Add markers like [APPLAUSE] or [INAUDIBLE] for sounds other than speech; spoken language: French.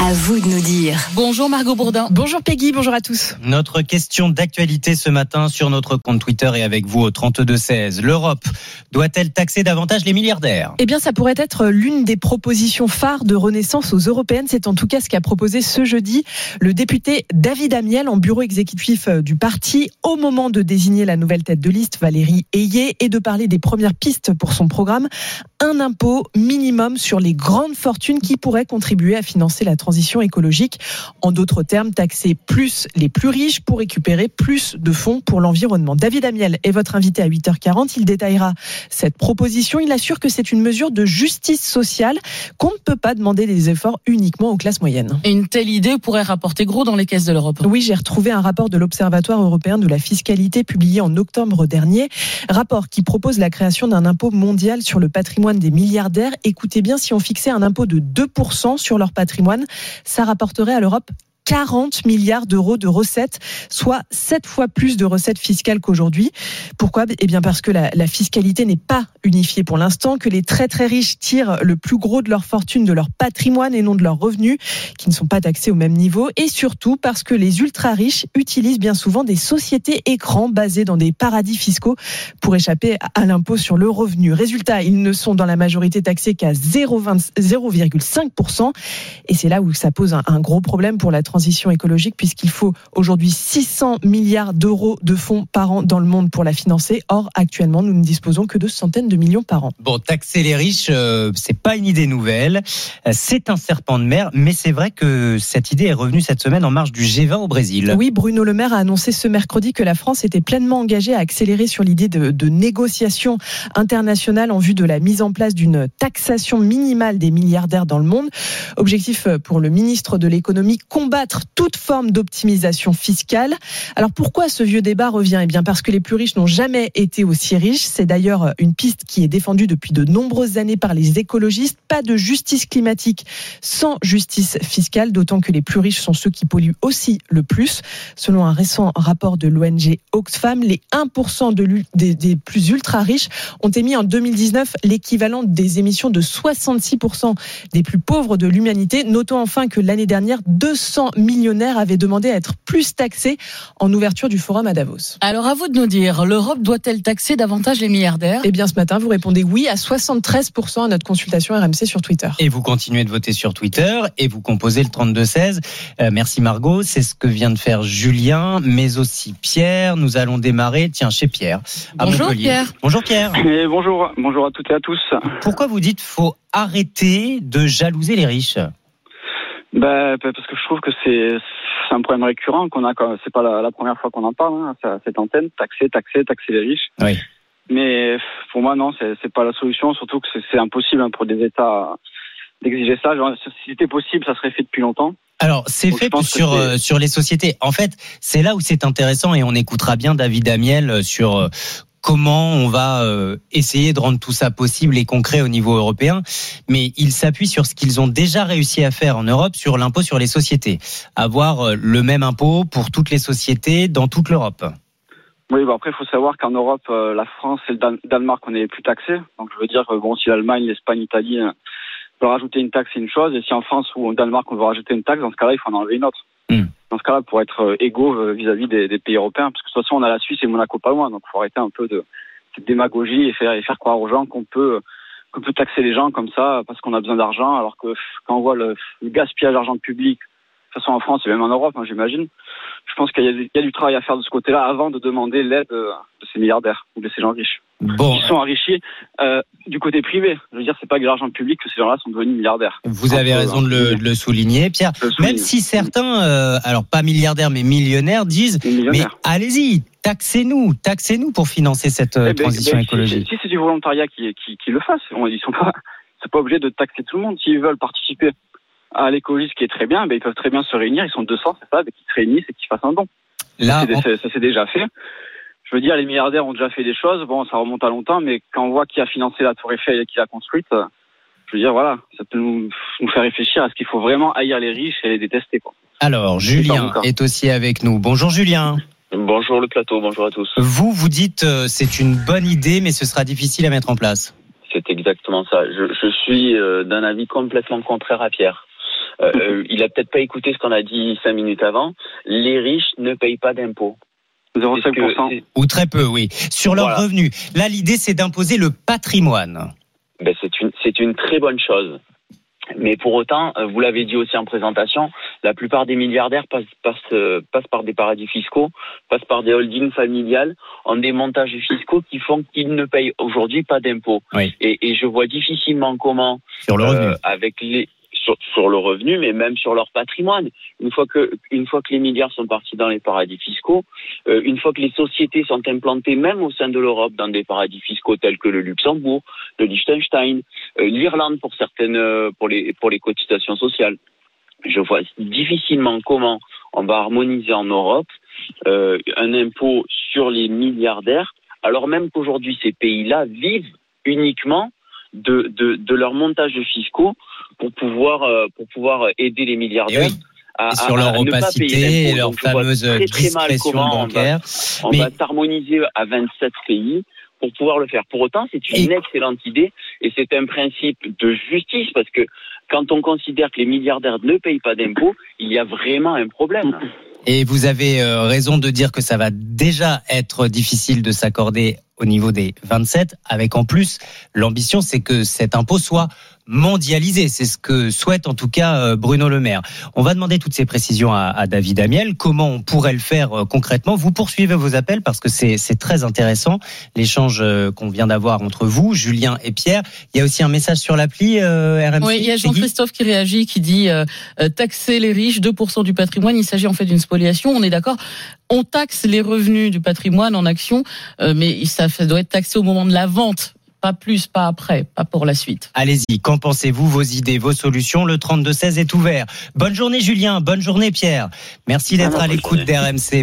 À vous de nous dire. Bonjour Margot Bourdin. Bonjour Peggy, bonjour à tous. Notre question d'actualité ce matin sur notre compte Twitter et avec vous au 32-16. L'Europe doit-elle taxer davantage les milliardaires? Eh bien, ça pourrait être l'une des propositions phares de Renaissance aux européennes. C'est en tout cas ce qu'a proposé ce jeudi le député David Amiel en bureau exécutif euh, du parti au moment de désigner la nouvelle tête de liste, Valérie Ayé, et de parler des premières pistes pour son programme. Un impôt minimum sur les grandes fortunes qui pourrait contribuer à financer la transition écologique. En d'autres termes, taxer plus les plus riches pour récupérer plus de fonds pour l'environnement. David Amiel est votre invité à 8h40. Il détaillera cette proposition. Il assure que c'est une mesure de justice sociale qu'on ne peut pas demander des efforts uniquement aux classes moyennes. Et une telle idée pourrait rapporter gros dans les caisses de l'Europe. Oui, j'ai retrouvé un rapport de l'Observatoire européen de la fiscalité publié en octobre dernier. Rapport qui propose la création d'un impôt mondial sur le patrimoine des milliardaires. Écoutez bien, si on fixait un impôt de 2% sur leur patrimoine, ça rapporterait à l'Europe 40 milliards d'euros de recettes, soit 7 fois plus de recettes fiscales qu'aujourd'hui. Pourquoi? Eh bien parce que la, fiscalité n'est pas unifiée pour l'instant, que les très très riches tirent le plus gros de leur fortune de leur patrimoine et non de leurs revenus, qui ne sont pas taxés au même niveau, et surtout parce que les ultra riches utilisent bien souvent des sociétés écrans basées dans des paradis fiscaux pour échapper à l'impôt sur le revenu. Résultat, ils ne sont dans la majorité taxés qu'à 0,20 0,5%, et c'est là où ça pose un, un gros problème pour la transition écologique puisqu'il faut aujourd'hui 600 milliards d'euros de fonds par an dans le monde pour la financer. Or, actuellement, nous ne disposons que de centaines de millions par an. Bon, taxer les riches, euh, c'est pas une idée nouvelle. Euh, C'est un serpent de mer, mais c'est vrai que cette idée est revenue cette semaine en marge du G20 au Brésil. Oui, Bruno Le Maire a annoncé ce mercredi que la France était pleinement engagée à accélérer sur l'idée de, de négociations internationales en vue de la mise en place d'une taxation minimale des milliardaires dans le monde. Objectif euh, pour le ministre de l'économie, combattre toute forme d'optimisation fiscale. Alors pourquoi ce vieux débat revient? Eh bien parce que les plus riches n'ont jamais été aussi riches. C'est d'ailleurs une piste qui est défendue depuis de nombreuses années par les écologistes. Pas de justice climatique sans justice fiscale, d'autant que les plus riches sont ceux qui polluent aussi le plus. Selon un récent rapport de l'ONG Oxfam, les 1% de l'ul- des, des plus ultra riches ont émis en 2019 l'équivalent des émissions de 66% des plus pauvres de l'humanité. Notons enfin que l'année dernière, 200 millionnaires avaient demandé à être plus taxés en ouverture du forum à Davos. Alors à vous de nous dire, l'Europe doit-elle taxer davantage les milliardaires? Eh bien, ce matin, vous répondez oui à 73% à notre consultation RMC sur Twitter. Et vous continuez de voter sur Twitter et vous composez le 32-16. Euh, merci Margot. C'est ce que vient de faire Julien, mais aussi Pierre. Nous allons démarrer, tiens, chez Pierre. à Bonjour Montpellier. Pierre. Bonjour Pierre. Et bonjour, bonjour à toutes et à tous. Pourquoi vous dites faut arrêter de jalouser les riches? Bah, parce que je trouve que c'est un problème récurrent qu'on a. quand- C'est pas la, la première fois qu'on en parle. Hein, cette antenne, taxer, taxer, taxer les riches. Oui. Mais pour moi, non, c'est pas la solution. Surtout que c'est- impossible hein, pour des États d'exiger ça. Genre, si c'était possible, ça serait fait depuis longtemps. Alors, c'est fait sur, euh, sur les sociétés. En fait, c'est là où c'est intéressant et on écoutera bien David Amiel euh, sur euh, comment on va euh, essayer de rendre tout ça possible et concret au niveau européen. Mais il s'appuie sur ce qu'ils ont déjà réussi à faire en Europe sur l'impôt sur les sociétés. Avoir euh, le même impôt pour toutes les sociétés dans toute l'Europe. Oui, bah après, il faut savoir qu'en Europe, euh, la France et le Dan- Danemark, on est plus taxés. Donc, je veux dire, que, bon, si l'Allemagne, l'Espagne, l'Italie veulent rajouter une taxe, c'est une chose. Et si en France ou au Danemark, on veut rajouter une taxe, dans ce cas-là, il faut en enlever une autre. Dans ce cas-là, pour être euh, égaux euh, vis-à-vis des, pays européens. Parce que de toute façon, on a la Suisse et Monaco pas loin. Donc, il faut arrêter un peu de démagogie et faire, faire croire aux gens qu'on peut, qu'on peut taxer les gens comme ça parce qu'on a besoin d'argent. Alors que quand on voit le, le gaspillage d'argent public, de toute façon en France et même en Europe, hein, j'imagine, je pense qu'il y, a du- il y a du travail à faire de ce côté-là avant de demander l'aide euh, de ces milliardaires ou de ces gens riches. Bon, Ils sont enrichis euh, du côté privé. Je veux dire, c'est pas que de l'argent public que ces gens-là sont devenus milliardaires. vous avez peu, raison de le, de le souligner, Pierre. Même si certains, euh, alors pas milliardaires mais millionnaires, disent mais allez-y, taxez-nous, taxez-nous pour financer cette Eh ben, transition ben, si- écologique. Si, si c'est du volontariat qui, qui, qui le fasse, ils sont pas, [LAUGHS] c'est pas obligé de taxer tout le monde. S'ils veulent participer à l'écologie, ce qui est très bien, ben, ils peuvent très bien se réunir. Ils sont 200, c'est ça, et qu'ils se réunissent et qu'ils fassent un don. Là, on- ça s'est déjà fait. Je veux dire, les milliardaires ont déjà fait des choses. Bon, ça remonte à longtemps, mais quand on voit qui a financé la Tour Eiffel et qui l'a construite, euh, je veux dire, voilà, ça peut nous, nous faire réfléchir à ce qu'il faut vraiment haïr les riches et les détester. Quoi. alors Julien est aussi avec nous. Bonjour Julien. Bonjour le plateau, bonjour à tous. Vous, vous dites euh, c'est une bonne idée, mais ce sera difficile à mettre en place. C'est exactement ça. Je, je suis euh, d'un avis complètement contraire à Pierre. Euh, euh, il a peut-être pas écouté ce qu'on a dit cinq minutes avant. Les riches ne payent pas d'impôts. C'est ce que- 0,5%. c'est- Ou très peu, oui. Sur leurs Voilà. revenus. Là, l'idée, c'est d'imposer le patrimoine. ben, c'est une, c'est une très bonne chose. Mais pour autant, euh, vous l'avez dit aussi en présentation, la plupart des milliardaires passent, passent, passent par des paradis fiscaux, passent par des holdings familiales, ont des montages fiscaux qui font qu'ils ne payent aujourd'hui pas d'impôts. Oui. Et, et je vois difficilement comment Sur le revenu. euh, avec les sur, le revenu, mais même sur leur patrimoine. Une fois que une fois que les milliards sont partis dans les paradis fiscaux, euh, une fois que les sociétés sont implantées même au sein de l'Europe dans des paradis fiscaux tels que le Luxembourg, le Liechtenstein, euh, l'Irlande pour certaines euh, pour les pour les cotisations sociales. Je vois difficilement comment on va harmoniser en Europe un impôt sur les milliardaires, alors même qu'aujourd'hui ces pays-là vivent uniquement de, de, de leur montage fiscaux pour pouvoir, euh, pour pouvoir aider les milliardaires. Eh oui. à- sur leur à opacité et leur Donc, fameuse très, très mal discrétion comment on va- bancaire. on Mais- va s'harmoniser à 27 pays pour pouvoir le faire. Pour autant, c'est une Et- excellente idée et c'est un principe de justice parce que quand on considère que les milliardaires ne payent pas d'impôts, il y a vraiment un problème. Et vous avez euh, raison de dire que ça va déjà être difficile de s'accorder au niveau des 27, avec en plus l'ambition, c'est que cet impôt soit mondialisé. C'est ce que souhaite en tout cas euh, Bruno Le Maire. On va demander toutes ces précisions à, à David Amiel. Comment on pourrait le faire euh, concrètement? Vous poursuivez vos appels parce que c'est très intéressant l'échange euh, qu'on vient d'avoir entre vous, Julien et Pierre. Il y a aussi un message sur l'appli euh, RMC. Oui, il y a Jean-Christophe qui réagit, qui dit euh, taxer les riches, 2% du patrimoine. Il s'agit en fait d'une spoliation. On est d'accord. On taxe les revenus du patrimoine en action, euh, mais ça, ça doit être taxé au moment de la vente, pas plus, pas après, pas pour la suite. Allez-y, qu'en pensez-vous Vos idées, vos solutions Le 32-16 est ouvert. Bonne journée Julien, bonne journée Pierre. Merci d'être à l'écoute d'RMC.